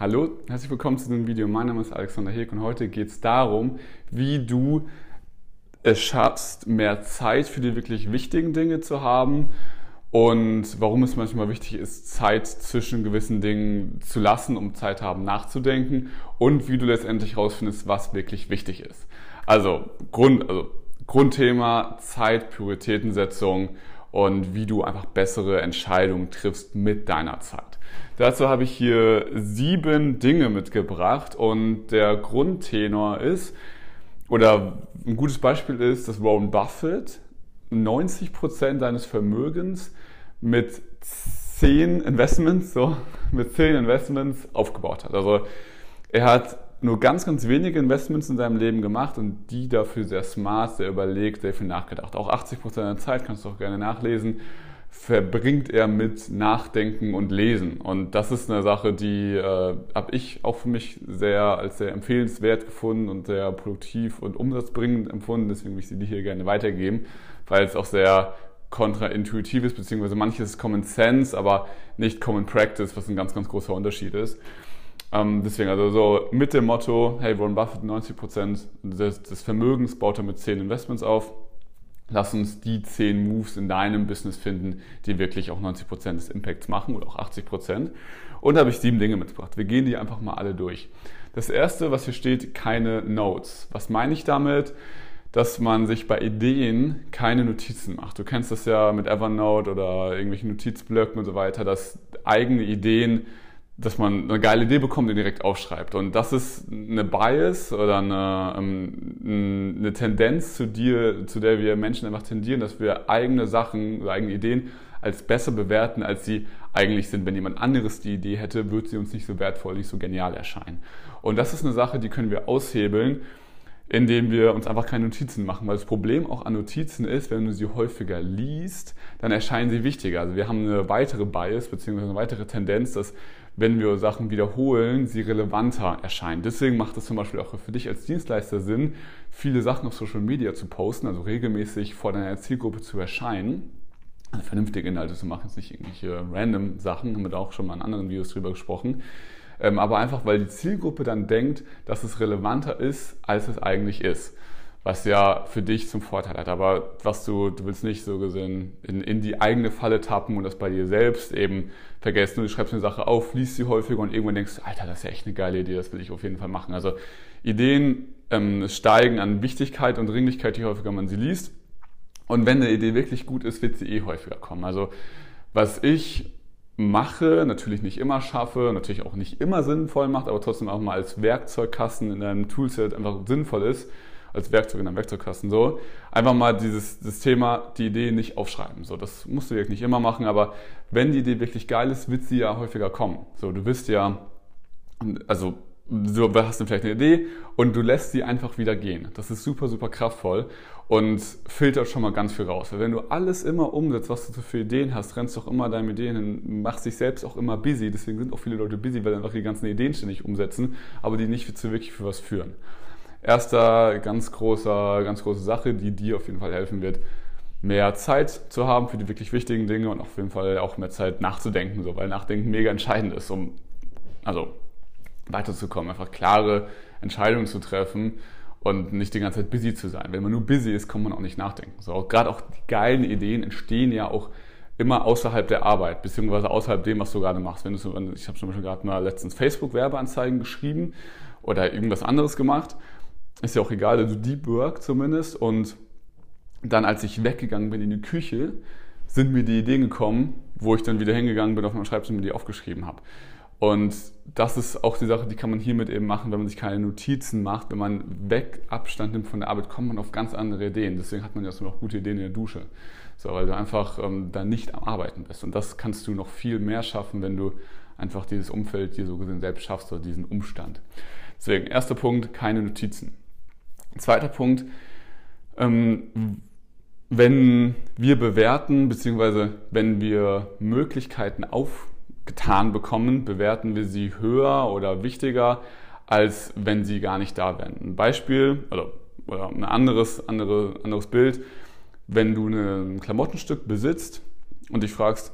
Hallo, herzlich willkommen zu diesem Video. Mein Name ist Alexander Heg und heute geht es darum, wie du es schaffst, mehr Zeit für die wirklich wichtigen Dinge zu haben und warum es manchmal wichtig ist, Zeit zwischen gewissen Dingen zu lassen, um Zeit haben nachzudenken und wie du letztendlich herausfindest, was wirklich wichtig ist. Also, Grund, also Grundthema Zeit, Prioritätensetzung und wie du einfach bessere Entscheidungen triffst mit deiner Zeit. Dazu habe ich hier sieben Dinge mitgebracht und der Grundtenor ist, oder ein gutes Beispiel ist, dass Warren Buffett 90 Prozent seines Vermögens mit zehn Investments, so, mit zehn Investments aufgebaut hat. Also er hat nur ganz, ganz wenige Investments in seinem Leben gemacht und die dafür sehr smart, sehr überlegt, sehr viel nachgedacht. Auch 80% der Zeit, kannst du auch gerne nachlesen, verbringt er mit Nachdenken und Lesen. Und das ist eine Sache, die äh, habe ich auch für mich sehr als sehr empfehlenswert gefunden und sehr produktiv und umsatzbringend empfunden. Deswegen will ich sie dir hier gerne weitergeben, weil es auch sehr kontraintuitiv ist, beziehungsweise manches Common Sense, aber nicht Common Practice, was ein ganz, ganz großer Unterschied ist. Ähm, deswegen also so mit dem Motto, hey, Warren Buffett 90% des, des Vermögens baut er mit 10 Investments auf. Lass uns die 10 Moves in deinem Business finden, die wirklich auch 90% des Impacts machen oder auch 80%. Und da habe ich sieben Dinge mitgebracht. Wir gehen die einfach mal alle durch. Das erste, was hier steht, keine Notes. Was meine ich damit? dass man sich bei Ideen keine Notizen macht. Du kennst das ja mit Evernote oder irgendwelchen Notizblöcken und so weiter, dass eigene Ideen dass man eine geile Idee bekommt und direkt aufschreibt. Und das ist eine Bias oder eine, ähm, eine Tendenz zu dir, zu der wir Menschen einfach tendieren, dass wir eigene Sachen oder eigene Ideen als besser bewerten, als sie eigentlich sind. Wenn jemand anderes die Idee hätte, würde sie uns nicht so wertvoll, nicht so genial erscheinen. Und das ist eine Sache, die können wir aushebeln, indem wir uns einfach keine Notizen machen. Weil das Problem auch an Notizen ist, wenn du sie häufiger liest, dann erscheinen sie wichtiger. Also wir haben eine weitere Bias bzw. eine weitere Tendenz, dass wenn wir Sachen wiederholen, sie relevanter erscheinen. Deswegen macht es zum Beispiel auch für dich als Dienstleister Sinn, viele Sachen auf Social Media zu posten, also regelmäßig vor deiner Zielgruppe zu erscheinen. Also vernünftige Inhalte zu machen, jetzt nicht irgendwelche random Sachen, haben wir da auch schon mal in anderen Videos drüber gesprochen. Ähm, aber einfach, weil die Zielgruppe dann denkt, dass es relevanter ist, als es eigentlich ist was ja für dich zum Vorteil hat. Aber was du, du willst nicht so gesehen in, in die eigene Falle tappen und das bei dir selbst eben vergessen. Du schreibst eine Sache auf, liest sie häufiger und irgendwann denkst du, Alter, das ist ja echt eine geile Idee, das will ich auf jeden Fall machen. Also Ideen ähm, steigen an Wichtigkeit und Dringlichkeit, je häufiger man sie liest. Und wenn eine Idee wirklich gut ist, wird sie eh häufiger kommen. Also was ich mache, natürlich nicht immer schaffe, natürlich auch nicht immer sinnvoll macht, aber trotzdem auch mal als Werkzeugkasten in einem Toolset einfach sinnvoll ist, als Werkzeug in einem Werkzeugkasten. So einfach mal dieses das Thema, die Idee nicht aufschreiben. So, das musst du wirklich nicht immer machen, aber wenn die Idee wirklich geil ist, wird sie ja häufiger kommen. So, du wirst ja, also du hast dann vielleicht eine Idee und du lässt sie einfach wieder gehen. Das ist super, super kraftvoll und filtert schon mal ganz viel raus. Weil wenn du alles immer umsetzt, was du für Ideen hast, rennst doch immer deine Ideen hin, machst dich selbst auch immer busy. Deswegen sind auch viele Leute busy, weil dann auch die ganzen Ideen ständig umsetzen, aber die nicht zu wirklich für was führen. Erster ganz großer, ganz große Sache, die dir auf jeden Fall helfen wird, mehr Zeit zu haben für die wirklich wichtigen Dinge und auf jeden Fall auch mehr Zeit nachzudenken, so, weil Nachdenken mega entscheidend ist, um also weiterzukommen, einfach klare Entscheidungen zu treffen und nicht die ganze Zeit busy zu sein. Wenn man nur busy ist, kann man auch nicht nachdenken. So, gerade auch die geilen Ideen entstehen ja auch immer außerhalb der Arbeit, beziehungsweise außerhalb dem, was du gerade machst. Wenn du ich habe zum Beispiel gerade mal letztens Facebook-Werbeanzeigen geschrieben oder irgendwas anderes gemacht ist ja auch egal, also Deep Work zumindest. Und dann, als ich weggegangen bin in die Küche, sind mir die Ideen gekommen, wo ich dann wieder hingegangen bin auf meinem Schreibtisch und mir die aufgeschrieben habe. Und das ist auch die Sache, die kann man hiermit eben machen, wenn man sich keine Notizen macht. Wenn man weg Abstand nimmt von der Arbeit, kommt man auf ganz andere Ideen. Deswegen hat man ja auch gute Ideen in der Dusche. So, weil du einfach ähm, da nicht am Arbeiten bist. Und das kannst du noch viel mehr schaffen, wenn du einfach dieses Umfeld dir so gesehen selbst schaffst oder diesen Umstand. Deswegen, erster Punkt, keine Notizen. Zweiter Punkt, ähm, wenn wir bewerten, beziehungsweise wenn wir Möglichkeiten aufgetan bekommen, bewerten wir sie höher oder wichtiger, als wenn sie gar nicht da wären. Ein Beispiel oder, oder ein anderes, andere, anderes Bild, wenn du ein Klamottenstück besitzt und dich fragst,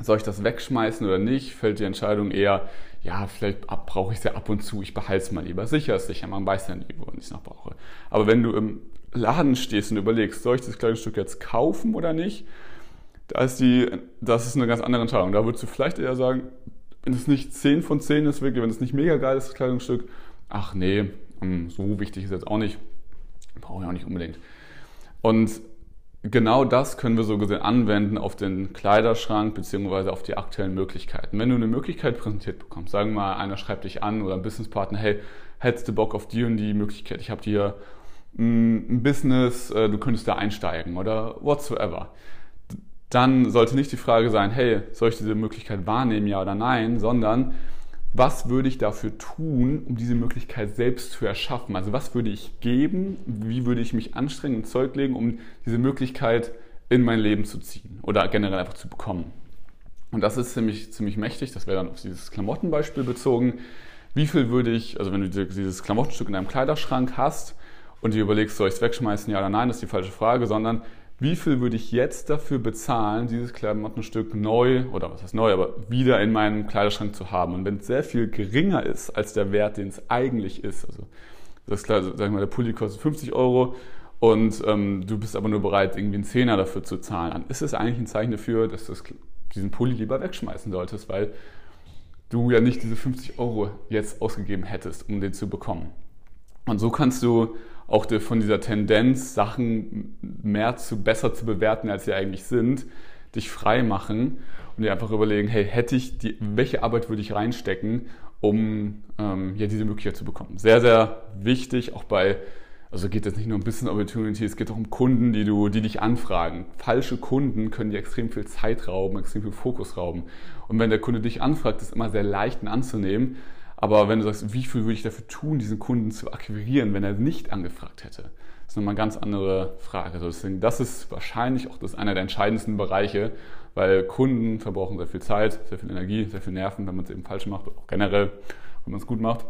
soll ich das wegschmeißen oder nicht, fällt die Entscheidung eher, ja, vielleicht brauche ich es ja ab und zu, ich behalte es mal lieber. Sicher ist sicher, man weiß ja nie, wo ich es noch brauche. Aber wenn du im Laden stehst und überlegst, soll ich das Kleidungsstück jetzt kaufen oder nicht, da ist die, das ist eine ganz andere Entscheidung. Da würdest du vielleicht eher sagen, wenn es nicht 10 von 10 ist, wirklich, wenn es nicht mega geil ist, das Kleidungsstück, ach nee, hm, so wichtig ist jetzt auch nicht, brauche ich auch nicht unbedingt. Und genau das können wir so gesehen anwenden auf den Kleiderschrank beziehungsweise auf die aktuellen Möglichkeiten. Wenn du eine Möglichkeit präsentiert bekommst, sagen wir mal, einer schreibt dich an oder ein Businesspartner, hey, hättest du Bock auf die und die Möglichkeit, ich habe dir hm, ein Business, äh, du könntest da einsteigen oder whatsoever. Dann sollte nicht die Frage sein, hey, soll ich diese Möglichkeit wahrnehmen, ja oder nein, sondern was würde ich dafür tun, um diese Möglichkeit selbst zu erschaffen? Also was würde ich geben? Wie würde ich mich anstrengen und Zeug legen, um diese Möglichkeit in mein Leben zu ziehen oder generell einfach zu bekommen? Und das ist ziemlich, ziemlich mächtig. Das wäre dann auf dieses Klamottenbeispiel bezogen. Wie viel würde ich, also wenn du dieses Klamottenstück in deinem Kleiderschrank hast und dir überlegst, soll ich es wegschmeißen, ja oder nein, das ist die falsche Frage, sondern wie viel würde ich jetzt dafür bezahlen, dieses Klamottenstück neu, oder was heißt neu, aber wieder in meinem Kleiderschrank zu haben. Und wenn es sehr viel geringer ist als der Wert, den es eigentlich ist, also das klar, sag ich mal, der Pulli kostet 50 Euro und ähm, du bist aber nur bereit, irgendwie einen Zehner dafür zu zahlen, dann ist es eigentlich ein Zeichen dafür, dass du diesen Pulli lieber wegschmeißen solltest, weil du ja nicht diese 50 Euro jetzt ausgegeben hättest, um den zu bekommen. Und so kannst du auch von dieser Tendenz, Sachen mehr zu, besser zu bewerten, als sie eigentlich sind, dich frei machen und dir einfach überlegen, hey, hätte ich die, welche Arbeit würde ich reinstecken, um ähm, ja, diese Möglichkeit zu bekommen. Sehr, sehr wichtig, auch bei, also geht es nicht nur um Business Opportunity, es geht auch um Kunden, die, du, die dich anfragen. Falsche Kunden können dir extrem viel Zeit rauben, extrem viel Fokus rauben. Und wenn der Kunde dich anfragt, ist es immer sehr leicht anzunehmen, aber wenn du sagst, wie viel würde ich dafür tun, diesen Kunden zu akquirieren, wenn er nicht angefragt hätte? Das ist nochmal eine ganz andere Frage. Deswegen, das ist wahrscheinlich auch das einer der entscheidendsten Bereiche, weil Kunden verbrauchen sehr viel Zeit, sehr viel Energie, sehr viel Nerven, wenn man es eben falsch macht, auch generell, wenn man es gut macht.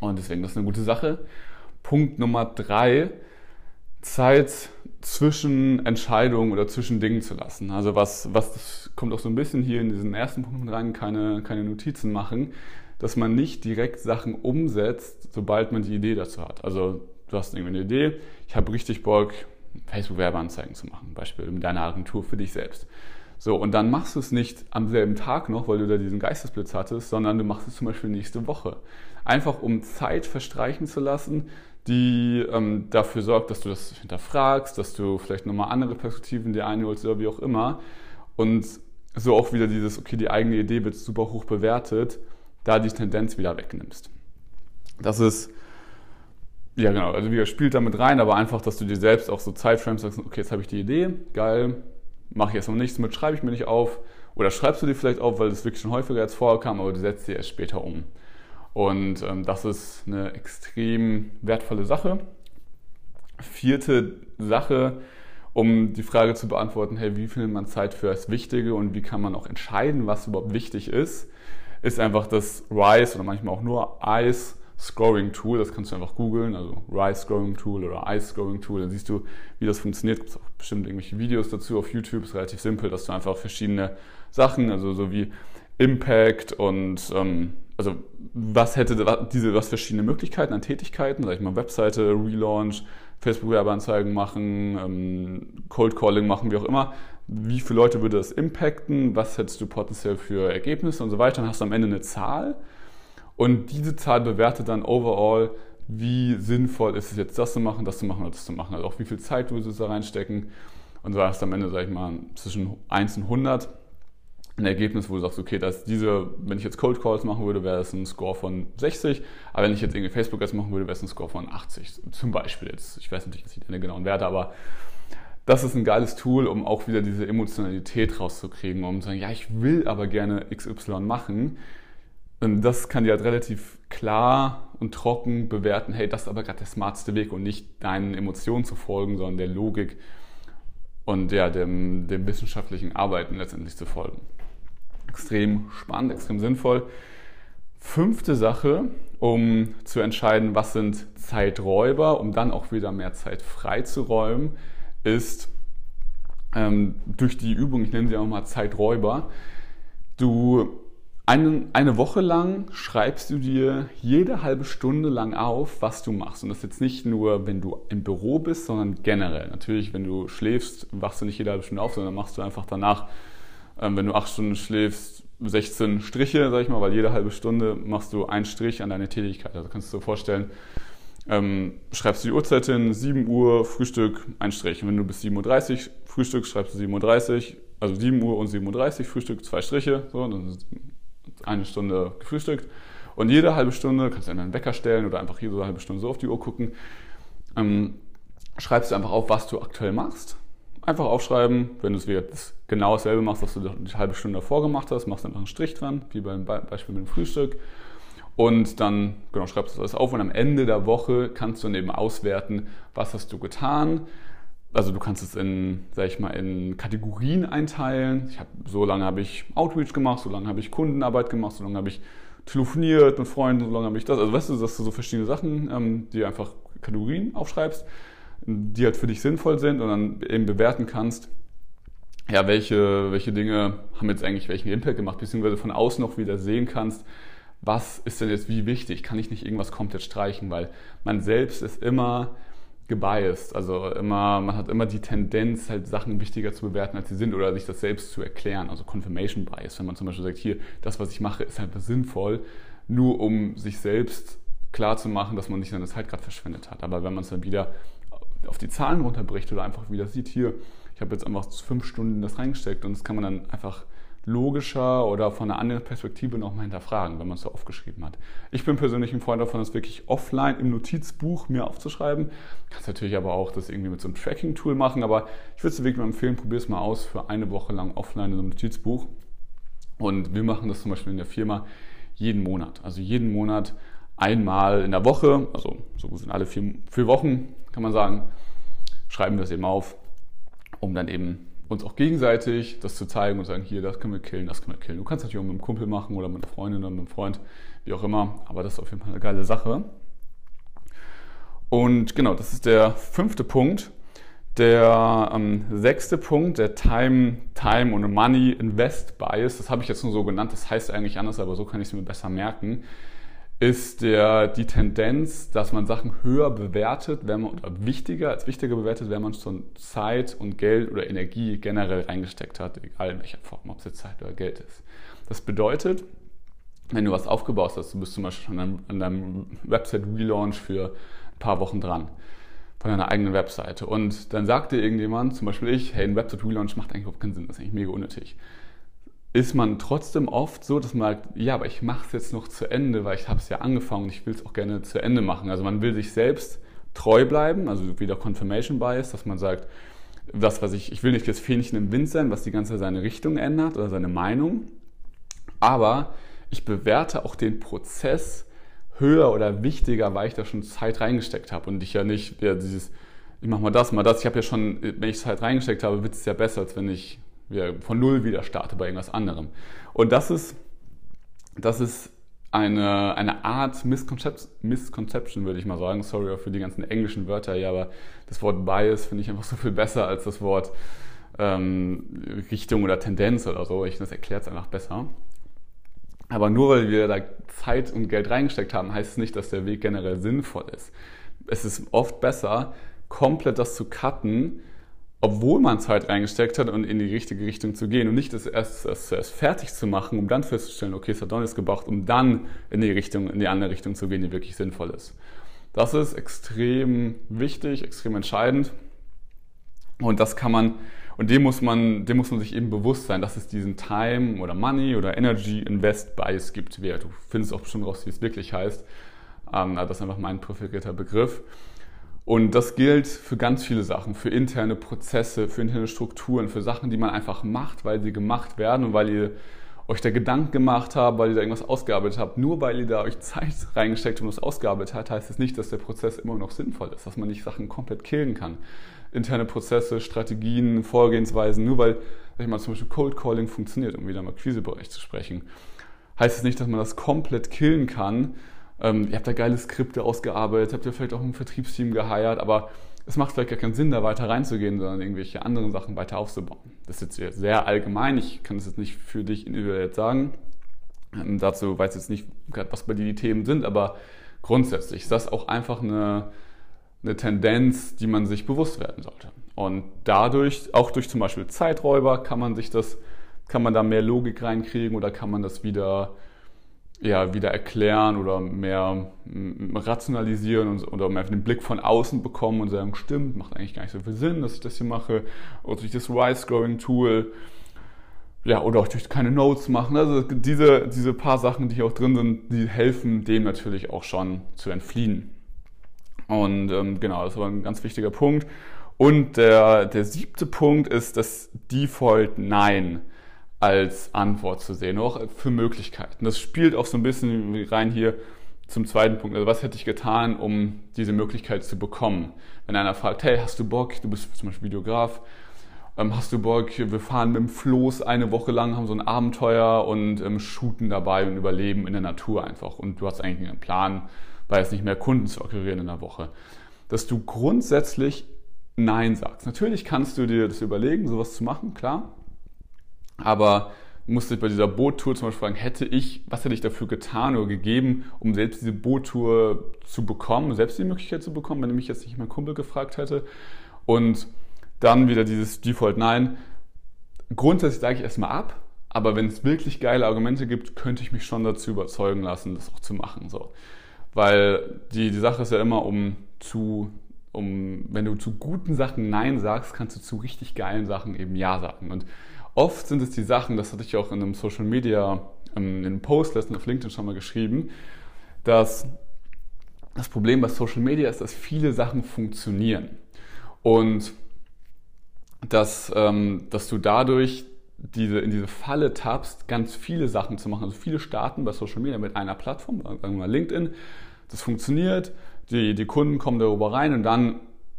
Und deswegen, das ist eine gute Sache. Punkt Nummer drei, Zeit zwischen Entscheidungen oder zwischen Dingen zu lassen. Also was, was kommt auch so ein bisschen hier in diesen ersten Punkt rein, keine, keine Notizen machen dass man nicht direkt Sachen umsetzt, sobald man die Idee dazu hat. Also du hast irgendwie eine Idee, ich habe richtig Bock, Facebook-Werbeanzeigen zu machen, Beispiel mit deiner Agentur für dich selbst. So, und dann machst du es nicht am selben Tag noch, weil du da diesen Geistesblitz hattest, sondern du machst es zum Beispiel nächste Woche. Einfach um Zeit verstreichen zu lassen, die ähm, dafür sorgt, dass du das hinterfragst, dass du vielleicht nochmal andere Perspektiven dir einholst oder wie auch immer. Und so auch wieder dieses, okay, die eigene Idee wird super hoch bewertet da die Tendenz wieder wegnimmst. Das ist, ja genau, also wieder spielt damit rein, aber einfach, dass du dir selbst auch so Zeitframes sagst, okay, jetzt habe ich die Idee, geil, mache ich erstmal nichts mit, schreibe ich mir nicht auf. Oder schreibst du dir vielleicht auf, weil es wirklich schon häufiger jetzt vorkam, aber du setzt sie erst später um. Und ähm, das ist eine extrem wertvolle Sache. Vierte Sache, um die Frage zu beantworten, hey, wie findet man Zeit für das Wichtige und wie kann man auch entscheiden, was überhaupt wichtig ist, ist einfach das Rise oder manchmal auch nur Ice Scoring Tool. Das kannst du einfach googeln, also Rise Scoring Tool oder Ice Scoring Tool. Dann siehst du, wie das funktioniert. Gibt auch bestimmt irgendwelche Videos dazu auf YouTube. Ist relativ simpel, dass du einfach verschiedene Sachen, also so wie Impact und ähm, also was hätte diese was verschiedene Möglichkeiten an Tätigkeiten, sag ich mal Webseite, Relaunch, Facebook-Werbeanzeigen machen, ähm, Cold Calling machen, wie auch immer. Wie viele Leute würde das impacten? Was hättest du potenziell für Ergebnisse und so weiter? Dann hast du am Ende eine Zahl und diese Zahl bewertet dann overall, wie sinnvoll ist es jetzt, das zu machen, das zu machen oder das zu machen. Also auch wie viel Zeit du da reinstecken. Und so hast du am Ende, sag ich mal, zwischen 1 und 100 ein Ergebnis, wo du sagst, okay, dass diese, wenn ich jetzt Cold Calls machen würde, wäre das ein Score von 60, aber wenn ich jetzt irgendwie Facebook Ads machen würde, wäre es ein Score von 80. Zum Beispiel jetzt, ich weiß natürlich jetzt nicht deine genauen Werte, aber das ist ein geiles Tool, um auch wieder diese Emotionalität rauszukriegen, um zu sagen, ja, ich will aber gerne XY machen. Und das kann dir halt relativ klar und trocken bewerten, hey, das ist aber gerade der smarteste Weg und nicht deinen Emotionen zu folgen, sondern der Logik und ja, dem, dem wissenschaftlichen Arbeiten letztendlich zu folgen extrem spannend, extrem sinnvoll. Fünfte Sache, um zu entscheiden, was sind Zeiträuber, um dann auch wieder mehr Zeit freizuräumen, ist ähm, durch die Übung, ich nenne sie auch mal Zeiträuber, du eine, eine Woche lang schreibst du dir jede halbe Stunde lang auf, was du machst. Und das jetzt nicht nur, wenn du im Büro bist, sondern generell. Natürlich, wenn du schläfst, wachst du nicht jede halbe Stunde auf, sondern machst du einfach danach, ähm, wenn du acht Stunden schläfst, 16 Striche, sag ich mal, weil jede halbe Stunde machst du einen Strich an deine Tätigkeit. Also kannst du dir vorstellen, ähm, schreibst du die Uhrzeit hin, 7 Uhr, Frühstück, ein Strich. Und wenn du bis 7.30 Uhr Frühstück schreibst du 7.30 Uhr, also 7 Uhr und 7.30 Uhr Frühstück, zwei Striche, so, dann ist eine Stunde gefrühstückt. Und jede halbe Stunde, kannst du einen Wecker stellen oder einfach jede halbe Stunde so auf die Uhr gucken, ähm, schreibst du einfach auf, was du aktuell machst. Einfach aufschreiben, wenn du es wieder genau dasselbe machst, was du die halbe Stunde davor gemacht hast, machst du einfach einen Strich dran, wie beim Beispiel mit dem Frühstück. Und dann genau, schreibst du das auf und am Ende der Woche kannst du dann eben auswerten, was hast du getan. Also du kannst es in, sag ich mal, in Kategorien einteilen. Ich hab, so lange habe ich Outreach gemacht, so lange habe ich Kundenarbeit gemacht, so lange habe ich telefoniert mit Freunden, so lange habe ich das. Also weißt du, dass du so verschiedene Sachen, ähm, die einfach Kategorien aufschreibst, die halt für dich sinnvoll sind und dann eben bewerten kannst, ja, welche, welche Dinge haben jetzt eigentlich welchen Impact gemacht, beziehungsweise von außen noch wieder sehen kannst, was ist denn jetzt wie wichtig? Kann ich nicht irgendwas komplett streichen? Weil man selbst ist immer gebiased. Also immer, man hat immer die Tendenz, halt Sachen wichtiger zu bewerten, als sie sind oder sich das selbst zu erklären. Also Confirmation Bias, wenn man zum Beispiel sagt, hier, das, was ich mache, ist einfach sinnvoll, nur um sich selbst klar zu machen, dass man nicht seine Zeit gerade verschwendet hat. Aber wenn man es dann wieder auf die Zahlen runterbricht oder einfach wieder sieht, hier, ich habe jetzt einfach fünf Stunden das reingesteckt und das kann man dann einfach logischer oder von einer anderen Perspektive nochmal hinterfragen, wenn man es so aufgeschrieben hat. Ich bin persönlich ein Freund davon, das wirklich offline im Notizbuch mir aufzuschreiben. Kannst natürlich aber auch das irgendwie mit so einem Tracking-Tool machen, aber ich würde es wirklich mal empfehlen, probier es mal aus für eine Woche lang offline in einem Notizbuch. Und wir machen das zum Beispiel in der Firma jeden Monat. Also jeden Monat einmal in der Woche, also so sind alle vier, vier Wochen, kann man sagen, schreiben wir es eben auf, um dann eben uns auch gegenseitig das zu zeigen und sagen, hier, das können wir killen, das können wir killen. Du kannst natürlich auch mit einem Kumpel machen oder mit einer Freundin oder mit einem Freund, wie auch immer, aber das ist auf jeden Fall eine geile Sache. Und genau, das ist der fünfte Punkt. Der ähm, sechste Punkt, der Time, Time und Money Invest Bias, das habe ich jetzt nur so genannt, das heißt eigentlich anders, aber so kann ich es mir besser merken ist der, die Tendenz, dass man Sachen höher bewertet, wenn man, oder wichtiger als wichtiger bewertet, wenn man schon Zeit und Geld oder Energie generell reingesteckt hat, egal in welcher Form, ob es jetzt Zeit oder Geld ist. Das bedeutet, wenn du was aufgebaut hast, du bist zum Beispiel schon an, deinem Website-Relaunch für ein paar Wochen dran von deiner eigenen Webseite und dann sagt dir irgendjemand, zum Beispiel ich, hey, ein Website-Relaunch macht eigentlich überhaupt keinen Sinn, das ist eigentlich mega unnötig ist man trotzdem oft so, dass man sagt, ja, aber ich mache es jetzt noch zu Ende, weil ich habe es ja angefangen und ich will es auch gerne zu Ende machen. Also man will sich selbst treu bleiben, also wieder Confirmation Bias, dass man sagt, das, was ich, ich will nicht das Fähnchen im Wind sein, was die ganze Zeit seine Richtung ändert oder seine Meinung, aber ich bewerte auch den Prozess höher oder wichtiger, weil ich da schon Zeit reingesteckt habe und ich ja nicht ja, dieses, ich mache mal das, mal das, ich habe ja schon, wenn ich Zeit reingesteckt habe, wird es ja besser, als wenn ich von Null wieder starte bei irgendwas anderem. Und das ist, das ist eine, eine Art Misconception, Misconception, würde ich mal sagen. Sorry für die ganzen englischen Wörter hier, aber das Wort Bias finde ich einfach so viel besser als das Wort ähm, Richtung oder Tendenz oder so. Ich, das erklärt es einfach besser. Aber nur weil wir da Zeit und Geld reingesteckt haben, heißt es nicht, dass der Weg generell sinnvoll ist. Es ist oft besser, komplett das zu cutten, obwohl man Zeit reingesteckt hat und in die richtige Richtung zu gehen und nicht das erst, das zuerst fertig zu machen, um dann festzustellen, okay, es hat doch nichts gebracht, um dann in die Richtung, in die andere Richtung zu gehen, die wirklich sinnvoll ist. Das ist extrem wichtig, extrem entscheidend. Und das kann man, und dem muss man, dem muss man sich eben bewusst sein, dass es diesen Time oder Money oder Energy Invest Bias gibt. Du findest auch bestimmt raus, wie es wirklich heißt. Ähm, das ist einfach mein präferierter Begriff. Und das gilt für ganz viele Sachen, für interne Prozesse, für interne Strukturen, für Sachen, die man einfach macht, weil sie gemacht werden und weil ihr euch da Gedanken gemacht habt, weil ihr da irgendwas ausgearbeitet habt. Nur weil ihr da euch Zeit reingesteckt und das ausgearbeitet habt, heißt es nicht, dass der Prozess immer noch sinnvoll ist, dass man nicht Sachen komplett killen kann. Interne Prozesse, Strategien, Vorgehensweisen, nur weil, sag ich mal, zum Beispiel Cold Calling funktioniert, um wieder im Akquisebereich zu sprechen, heißt es nicht, dass man das komplett killen kann, ähm, ihr habt da geile Skripte ausgearbeitet, habt ihr vielleicht auch ein Vertriebsteam geheiert, aber es macht vielleicht gar keinen Sinn, da weiter reinzugehen, sondern irgendwelche anderen Sachen weiter aufzubauen. Das ist jetzt sehr allgemein, ich kann das jetzt nicht für dich individuell sagen, Ähm, dazu weiß ich jetzt nicht, was bei dir die Themen sind, aber grundsätzlich ist das auch einfach eine, eine Tendenz, die man sich bewusst werden sollte. Und dadurch, auch durch zum Beispiel Zeiträuber, kann man sich das, kann man da mehr Logik reinkriegen oder kann man das wieder, ja, wieder erklären oder mehr rationalisieren und, oder mehr den Blick von außen bekommen und sagen, stimmt, macht eigentlich gar nicht so viel Sinn, dass ich das hier mache. Oder durch das Rise-Growing-Tool ja, oder auch durch keine Notes machen. Also diese, diese paar Sachen, die hier auch drin sind, die helfen dem natürlich auch schon zu entfliehen. Und ähm, genau, das war ein ganz wichtiger Punkt. Und der, der siebte Punkt ist das Default Nein als Antwort zu sehen, auch für Möglichkeiten. Das spielt auch so ein bisschen rein hier zum zweiten Punkt. Also was hätte ich getan, um diese Möglichkeit zu bekommen? Wenn einer fragt, hey, hast du Bock, du bist zum Beispiel Videograf, ähm, hast du Bock, wir fahren mit dem Floß eine Woche lang, haben so ein Abenteuer und ähm, shooten dabei und überleben in der Natur einfach. Und du hast eigentlich einen Plan, weil es nicht mehr Kunden zu akquirieren in der Woche. Dass du grundsätzlich Nein sagst. Natürlich kannst du dir das überlegen, sowas zu machen, klar. Aber du musst dich bei dieser Boottour zum Beispiel fragen, hätte ich, was hätte ich dafür getan oder gegeben, um selbst diese Boottour zu bekommen, selbst die Möglichkeit zu bekommen, wenn mich jetzt nicht mein Kumpel gefragt hätte. Und dann wieder dieses Default Nein. Grundsätzlich sage ich erstmal ab, aber wenn es wirklich geile Argumente gibt, könnte ich mich schon dazu überzeugen lassen, das auch zu machen. So. Weil die, die Sache ist ja immer, um zu, um, wenn du zu guten Sachen Nein sagst, kannst du zu richtig geilen Sachen eben Ja sagen. Und oft sind es die Sachen, das hatte ich auch in einem Social Media, ähm, in einem Post letztens auf LinkedIn schon mal geschrieben, dass das Problem bei Social Media ist, dass viele Sachen funktionieren. Und dass, ähm, dass du dadurch diese, in diese Falle tappst, ganz viele Sachen zu machen. Also viele starten bei Social Media mit einer Plattform, sagen wir mal LinkedIn. Das funktioniert, die, die Kunden kommen darüber rein und dann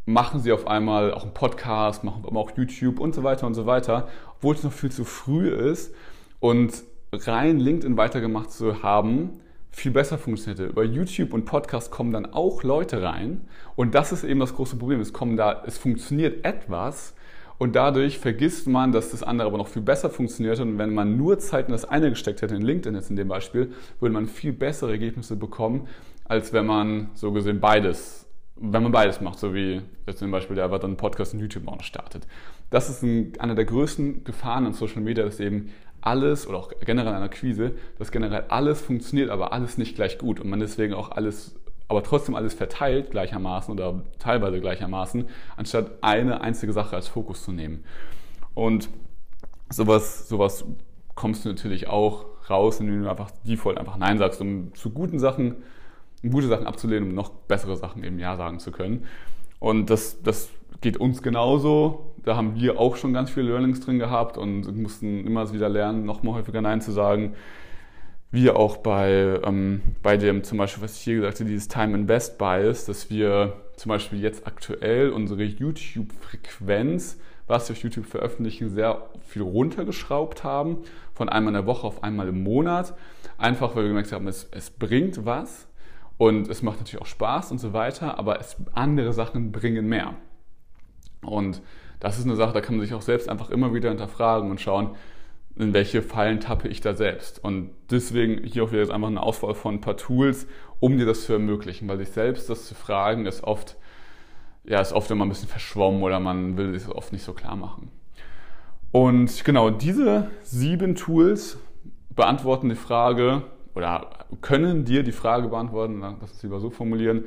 machen sie auf einmal auch einen Podcast, machen auch YouTube und so weiter und so weiter, obwohl es noch viel zu früh ist und rein LinkedIn weitergemacht zu haben, viel besser funktionierte. Über YouTube und Podcast kommen dann auch Leute rein und das ist eben das große Problem. Es kommen da, es funktioniert etwas, und dadurch vergisst man, dass das andere aber noch viel besser funktioniert. Und wenn man nur Zeit in das eine gesteckt hätte, in LinkedIn jetzt in dem Beispiel, würde man viel bessere Ergebnisse bekommen, als wenn man so gesehen beides, wenn man beides macht, so wie jetzt zum Beispiel der aber dann Podcast und YouTube auch noch startet. Das ist ein, eine der größten Gefahren in Social Media, dass eben alles oder auch generell an der Quise, dass generell alles funktioniert, aber alles nicht gleich gut und man deswegen auch alles aber trotzdem alles verteilt gleichermaßen oder teilweise gleichermaßen, anstatt eine einzige Sache als Fokus zu nehmen. Und sowas, sowas kommst du natürlich auch raus, indem du einfach default einfach Nein sagst, um zu guten Sachen, gute Sachen abzulehnen, um noch bessere Sachen eben Ja sagen zu können. Und das, das geht uns genauso. Da haben wir auch schon ganz viele Learnings drin gehabt und mussten immer wieder lernen, noch mal häufiger Nein zu sagen wie auch bei, ähm, bei dem zum Beispiel, was ich hier gesagt habe, dieses Time Invest Bias, dass wir zum Beispiel jetzt aktuell unsere YouTube-Frequenz, was wir auf YouTube veröffentlichen, sehr viel runtergeschraubt haben, von einmal in der Woche auf einmal im Monat, einfach weil wir gemerkt haben, es, es bringt was und es macht natürlich auch Spaß und so weiter, aber es, andere Sachen bringen mehr. Und das ist eine Sache, da kann man sich auch selbst einfach immer wieder hinterfragen und schauen, in welche Fallen tappe ich da selbst. Und deswegen hier auch wieder jetzt einfach eine Auswahl von ein paar Tools, um dir das zu ermöglichen, weil sich selbst das zu fragen ist oft, ja, ist oft immer ein bisschen verschwommen oder man will sich das oft nicht so klar machen. Und genau diese sieben Tools beantworten die Frage oder können dir die Frage beantworten, lass uns lieber so formulieren,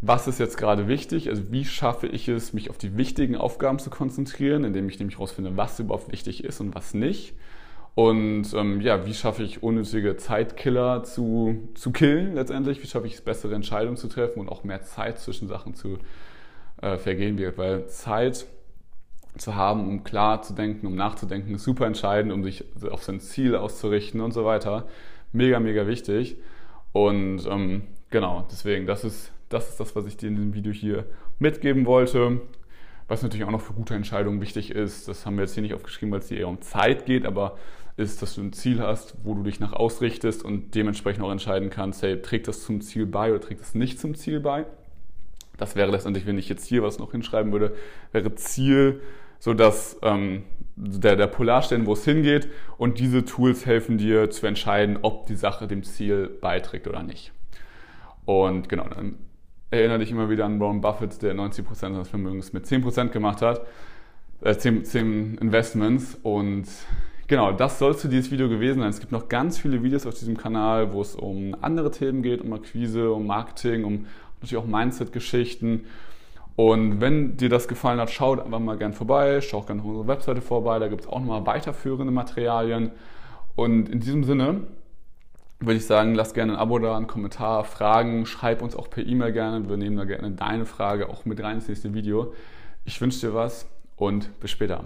was ist jetzt gerade wichtig? Also wie schaffe ich es, mich auf die wichtigen Aufgaben zu konzentrieren, indem ich nämlich herausfinde, was überhaupt wichtig ist und was nicht. Und ähm, ja, wie schaffe ich unnötige Zeitkiller zu, zu killen letztendlich? Wie schaffe ich es, bessere Entscheidungen zu treffen und auch mehr Zeit zwischen Sachen zu äh, vergehen wird? Weil Zeit zu haben, um klar zu denken, um nachzudenken, ist super entscheidend, um sich auf sein Ziel auszurichten und so weiter. Mega, mega wichtig. Und ähm, genau, deswegen, das ist, das ist das, was ich dir in diesem Video hier mitgeben wollte. Was natürlich auch noch für gute Entscheidungen wichtig ist, das haben wir jetzt hier nicht aufgeschrieben, weil es hier eher um Zeit geht, aber ist, dass du ein Ziel hast, wo du dich nach ausrichtest und dementsprechend auch entscheiden kannst, hey, trägt das zum Ziel bei oder trägt das nicht zum Ziel bei. Das wäre letztendlich, wenn ich jetzt hier was noch hinschreiben würde, wäre Ziel so dass ähm, der, der Polarstern, wo es hingeht. Und diese Tools helfen dir zu entscheiden, ob die Sache dem Ziel beiträgt oder nicht. Und genau, dann erinnere dich immer wieder an Warren Buffett, der 90% seines Vermögens mit 10% gemacht hat. Äh, 10, 10 Investments. Und genau, das soll zu dieses Video gewesen sein. Es gibt noch ganz viele Videos auf diesem Kanal, wo es um andere Themen geht, um Akquise, um Marketing, um natürlich auch Mindset-Geschichten. Und wenn dir das gefallen hat, schaut einfach mal gern vorbei, schau gerne auf unsere Webseite vorbei, da gibt es auch nochmal weiterführende Materialien. Und in diesem Sinne würde ich sagen, lass gerne ein Abo da, einen Kommentar, Fragen, schreib uns auch per E-Mail gerne. Wir nehmen da gerne deine Frage auch mit rein ins nächste Video. Ich wünsche dir was und bis später.